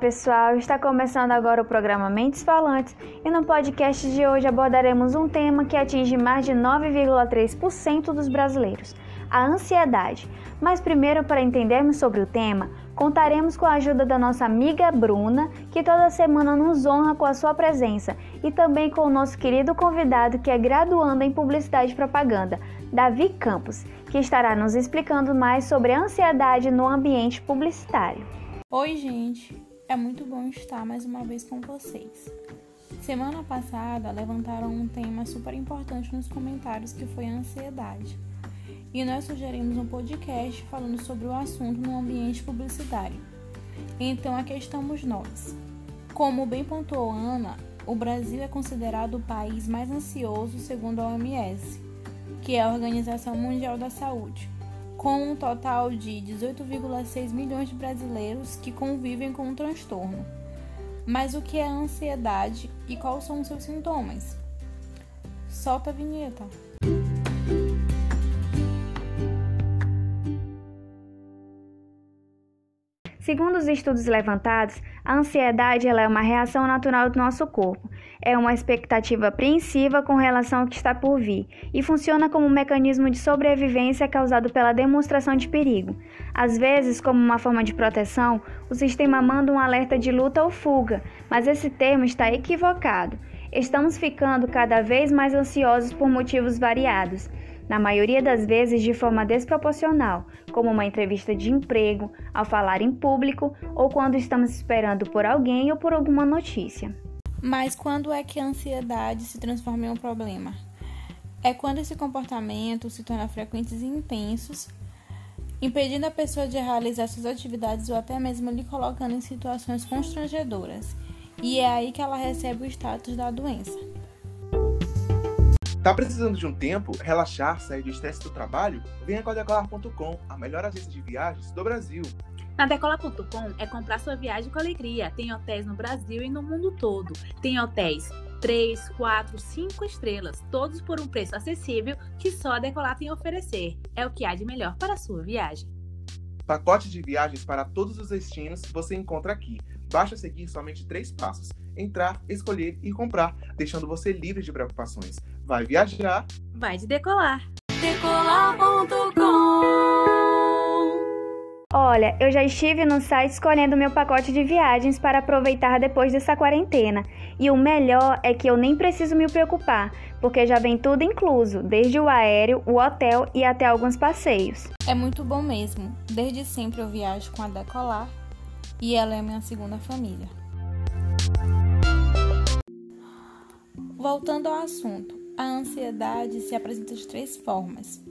Pessoal, está começando agora o programa Mentes Falantes e no podcast de hoje abordaremos um tema que atinge mais de 9,3% dos brasileiros, a ansiedade. Mas primeiro, para entendermos sobre o tema, contaremos com a ajuda da nossa amiga Bruna, que toda semana nos honra com a sua presença, e também com o nosso querido convidado que é graduando em Publicidade e Propaganda, Davi Campos, que estará nos explicando mais sobre a ansiedade no ambiente publicitário. Oi, gente! É muito bom estar mais uma vez com vocês. Semana passada levantaram um tema super importante nos comentários que foi a ansiedade. E nós sugerimos um podcast falando sobre o assunto no ambiente publicitário. Então aqui estamos nós. Como bem pontuou Ana, o Brasil é considerado o país mais ansioso segundo a OMS, que é a Organização Mundial da Saúde com um total de 18,6 milhões de brasileiros que convivem com o transtorno. Mas o que é a ansiedade e quais são os seus sintomas? Solta a vinheta. Segundo os estudos levantados, a ansiedade é uma reação natural do nosso corpo é uma expectativa apreensiva com relação ao que está por vir e funciona como um mecanismo de sobrevivência causado pela demonstração de perigo. Às vezes, como uma forma de proteção, o sistema manda um alerta de luta ou fuga, mas esse termo está equivocado. Estamos ficando cada vez mais ansiosos por motivos variados, na maioria das vezes de forma desproporcional, como uma entrevista de emprego, ao falar em público ou quando estamos esperando por alguém ou por alguma notícia. Mas quando é que a ansiedade se transforma em um problema? É quando esse comportamento se torna frequente e intensos, impedindo a pessoa de realizar suas atividades ou até mesmo lhe colocando em situações constrangedoras. E é aí que ela recebe o status da doença. Tá precisando de um tempo, relaxar, sair do estresse do trabalho? Venha com a Decolar.com, a melhor agência de viagens do Brasil. Na Decola.com é comprar sua viagem com alegria. Tem hotéis no Brasil e no mundo todo. Tem hotéis 3, 4, 5 estrelas, todos por um preço acessível que só a Decolar tem a oferecer. É o que há de melhor para a sua viagem. Pacote de viagens para todos os destinos você encontra aqui. Basta seguir somente três passos: entrar, escolher e comprar, deixando você livre de preocupações. Vai viajar? Vai de decolar! Decolar.com Olha, eu já estive no site escolhendo meu pacote de viagens para aproveitar depois dessa quarentena. E o melhor é que eu nem preciso me preocupar, porque já vem tudo incluso, desde o aéreo, o hotel e até alguns passeios. É muito bom mesmo. Desde sempre eu viajo com a Decolar e ela é minha segunda família. Voltando ao assunto, a ansiedade se apresenta de três formas.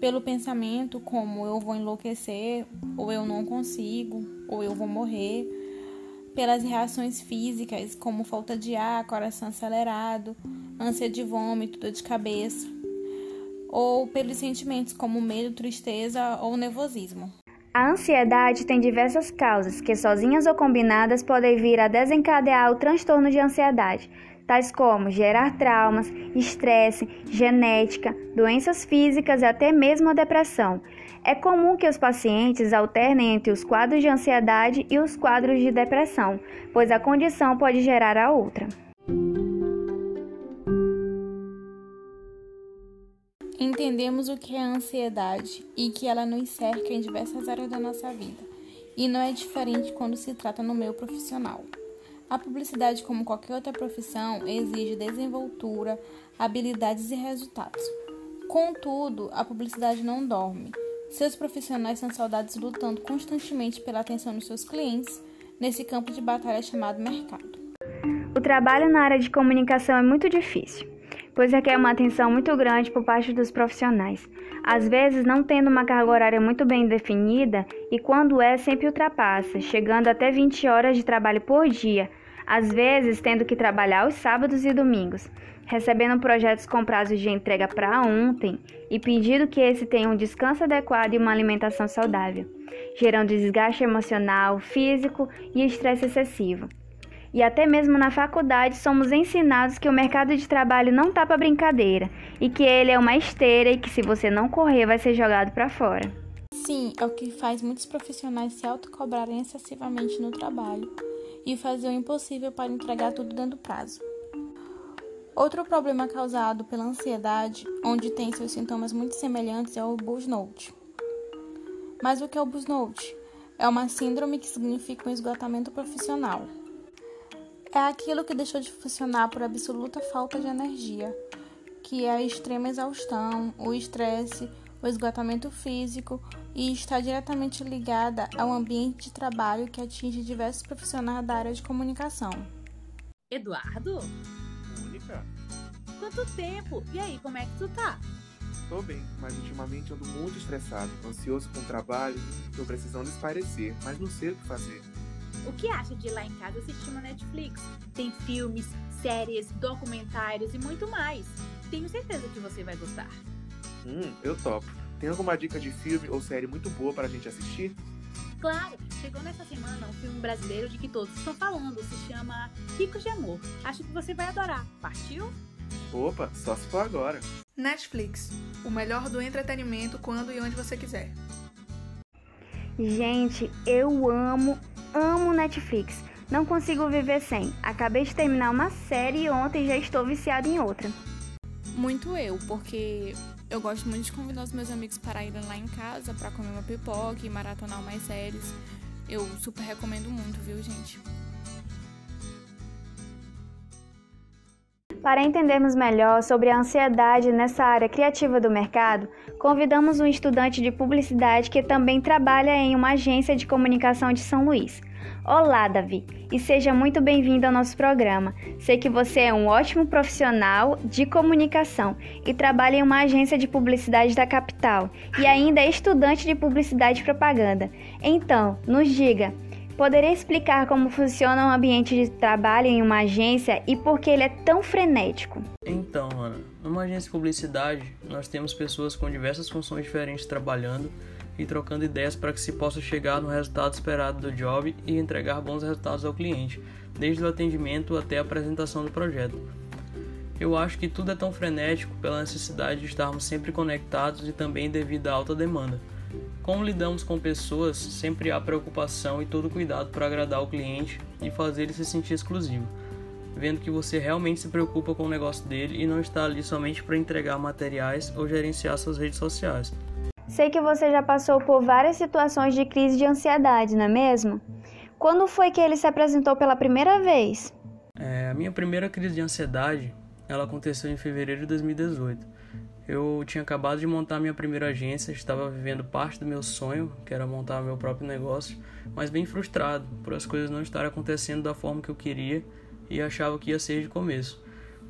Pelo pensamento como eu vou enlouquecer, ou eu não consigo, ou eu vou morrer, pelas reações físicas como falta de ar, coração acelerado, ânsia de vômito, dor de cabeça, ou pelos sentimentos como medo, tristeza ou nervosismo. A ansiedade tem diversas causas que, sozinhas ou combinadas, podem vir a desencadear o transtorno de ansiedade, tais como gerar traumas, estresse, genética, doenças físicas e até mesmo a depressão. É comum que os pacientes alternem entre os quadros de ansiedade e os quadros de depressão, pois a condição pode gerar a outra. Entendemos o que é a ansiedade e que ela nos cerca em diversas áreas da nossa vida, e não é diferente quando se trata no meio profissional. A publicidade, como qualquer outra profissão, exige desenvoltura, habilidades e resultados. Contudo, a publicidade não dorme. Seus profissionais são soldados lutando constantemente pela atenção dos seus clientes nesse campo de batalha chamado mercado. O trabalho na área de comunicação é muito difícil, pois requer uma atenção muito grande por parte dos profissionais. Às vezes, não tendo uma carga horária muito bem definida, e quando é, sempre ultrapassa, chegando até 20 horas de trabalho por dia, às vezes tendo que trabalhar os sábados e domingos, recebendo projetos com prazos de entrega para ontem e pedindo que esse tenha um descanso adequado e uma alimentação saudável, gerando desgaste emocional, físico e estresse excessivo. E até mesmo na faculdade somos ensinados que o mercado de trabalho não tá para brincadeira e que ele é uma esteira e que se você não correr vai ser jogado para fora. Sim, é o que faz muitos profissionais se autocobrarem excessivamente no trabalho e fazer o impossível para entregar tudo dentro do prazo. Outro problema causado pela ansiedade, onde tem seus sintomas muito semelhantes, é o burnout. Mas o que é o burnout? É uma síndrome que significa um esgotamento profissional. É aquilo que deixou de funcionar por absoluta falta de energia, que é a extrema exaustão, o estresse, o esgotamento físico e está diretamente ligada ao ambiente de trabalho que atinge diversos profissionais da área de comunicação. Eduardo? Mônica? Quanto tempo? E aí, como é que tu tá? Tô bem, mas ultimamente ando muito estressado, ansioso com o trabalho, tô precisando espairecer, mas não sei o que fazer. O que acha de ir lá em casa assistir uma Netflix? Tem filmes, séries, documentários e muito mais. Tenho certeza que você vai gostar. Hum, eu topo. Tem alguma dica de filme ou série muito boa para a gente assistir? Claro, chegou nessa semana um filme brasileiro de que todos estão falando. Se chama Ricos de Amor. Acho que você vai adorar. Partiu? Opa, só se for agora. Netflix, o melhor do entretenimento quando e onde você quiser. Gente, eu amo, amo Netflix. Não consigo viver sem. Acabei de terminar uma série e ontem já estou viciada em outra. Muito eu, porque eu gosto muito de convidar os meus amigos para irem lá em casa para comer uma pipoca e maratonar mais séries. Eu super recomendo muito, viu, gente? Para entendermos melhor sobre a ansiedade nessa área criativa do mercado, convidamos um estudante de publicidade que também trabalha em uma agência de comunicação de São Luís. Olá, Davi, e seja muito bem-vindo ao nosso programa. Sei que você é um ótimo profissional de comunicação e trabalha em uma agência de publicidade da capital e ainda é estudante de publicidade e propaganda. Então, nos diga, Poderia explicar como funciona um ambiente de trabalho em uma agência e por que ele é tão frenético? Então, Ana, numa agência de publicidade, nós temos pessoas com diversas funções diferentes trabalhando e trocando ideias para que se possa chegar no resultado esperado do job e entregar bons resultados ao cliente, desde o atendimento até a apresentação do projeto. Eu acho que tudo é tão frenético pela necessidade de estarmos sempre conectados e também devido à alta demanda. Como lidamos com pessoas, sempre há preocupação e todo cuidado para agradar o cliente e fazer ele se sentir exclusivo, vendo que você realmente se preocupa com o negócio dele e não está ali somente para entregar materiais ou gerenciar suas redes sociais. Sei que você já passou por várias situações de crise de ansiedade, não é mesmo? Quando foi que ele se apresentou pela primeira vez? É, a minha primeira crise de ansiedade, ela aconteceu em fevereiro de 2018. Eu tinha acabado de montar minha primeira agência, estava vivendo parte do meu sonho, que era montar meu próprio negócio, mas bem frustrado por as coisas não estarem acontecendo da forma que eu queria e achava que ia ser de começo.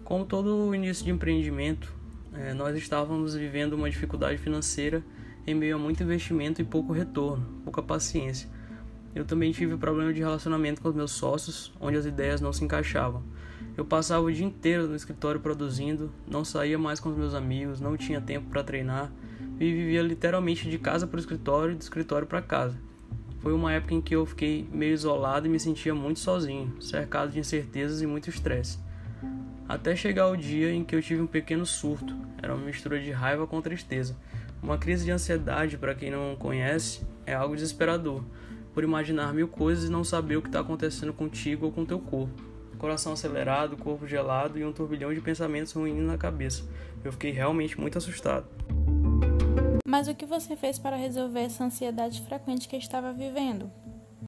Como todo início de empreendimento, é, nós estávamos vivendo uma dificuldade financeira em meio a muito investimento e pouco retorno, pouca paciência. Eu também tive problema de relacionamento com os meus sócios, onde as ideias não se encaixavam. Eu passava o dia inteiro no escritório produzindo, não saía mais com os meus amigos, não tinha tempo para treinar e vivia literalmente de casa para o escritório e do escritório para casa. Foi uma época em que eu fiquei meio isolado e me sentia muito sozinho, cercado de incertezas e muito estresse. Até chegar o dia em que eu tive um pequeno surto, era uma mistura de raiva com tristeza. Uma crise de ansiedade, para quem não conhece, é algo desesperador, por imaginar mil coisas e não saber o que está acontecendo contigo ou com teu corpo coração acelerado, corpo gelado e um turbilhão de pensamentos ruins na cabeça. Eu fiquei realmente muito assustado. Mas o que você fez para resolver essa ansiedade frequente que estava vivendo?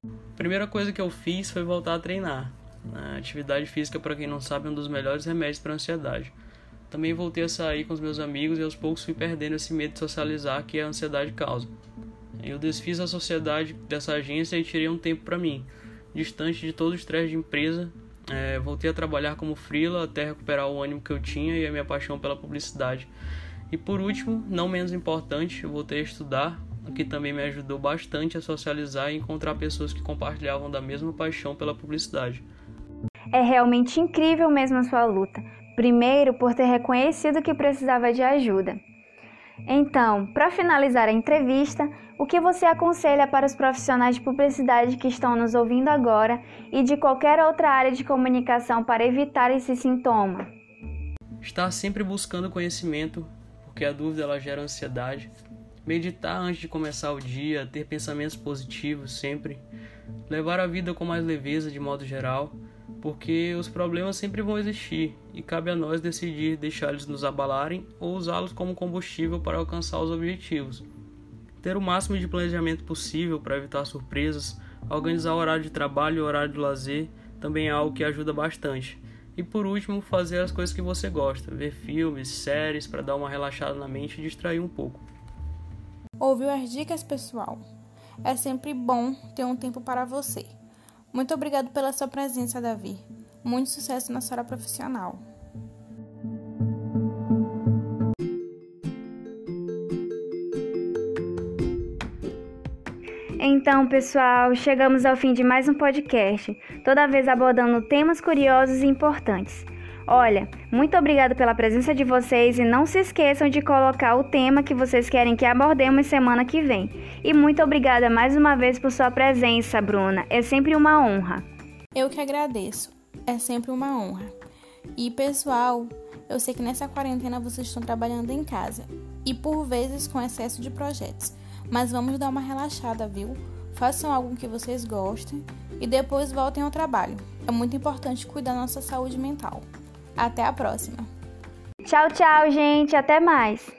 A primeira coisa que eu fiz foi voltar a treinar. A atividade física, para quem não sabe, é um dos melhores remédios para a ansiedade. Também voltei a sair com os meus amigos e aos poucos fui perdendo esse medo de socializar que a ansiedade causa. Eu desfiz a sociedade dessa agência e tirei um tempo para mim, distante de todo o estresse de empresa é, voltei a trabalhar como freela até recuperar o ânimo que eu tinha e a minha paixão pela publicidade. E por último, não menos importante, voltei a estudar, o que também me ajudou bastante a socializar e encontrar pessoas que compartilhavam da mesma paixão pela publicidade. É realmente incrível mesmo a sua luta. Primeiro, por ter reconhecido que precisava de ajuda. Então, para finalizar a entrevista, o que você aconselha para os profissionais de publicidade que estão nos ouvindo agora e de qualquer outra área de comunicação para evitar esse sintoma? Estar sempre buscando conhecimento, porque a dúvida ela gera ansiedade. meditar antes de começar o dia, ter pensamentos positivos sempre, levar a vida com mais leveza de modo geral, porque os problemas sempre vão existir e cabe a nós decidir deixá-los nos abalarem ou usá-los como combustível para alcançar os objetivos. Ter o máximo de planejamento possível para evitar surpresas, organizar o horário de trabalho e o horário de lazer também é algo que ajuda bastante. E por último, fazer as coisas que você gosta, ver filmes, séries para dar uma relaxada na mente e distrair um pouco. Ouviu as dicas, pessoal? É sempre bom ter um tempo para você. Muito obrigado pela sua presença, Davi. Muito sucesso na sua área profissional. Então, pessoal, chegamos ao fim de mais um podcast, toda vez abordando temas curiosos e importantes. Olha, muito obrigado pela presença de vocês e não se esqueçam de colocar o tema que vocês querem que abordemos semana que vem. E muito obrigada mais uma vez por sua presença, Bruna. É sempre uma honra. Eu que agradeço. É sempre uma honra. E pessoal, eu sei que nessa quarentena vocês estão trabalhando em casa e por vezes com excesso de projetos, mas vamos dar uma relaxada, viu? Façam algo que vocês gostem e depois voltem ao trabalho. É muito importante cuidar da nossa saúde mental. Até a próxima. Tchau, tchau, gente. Até mais.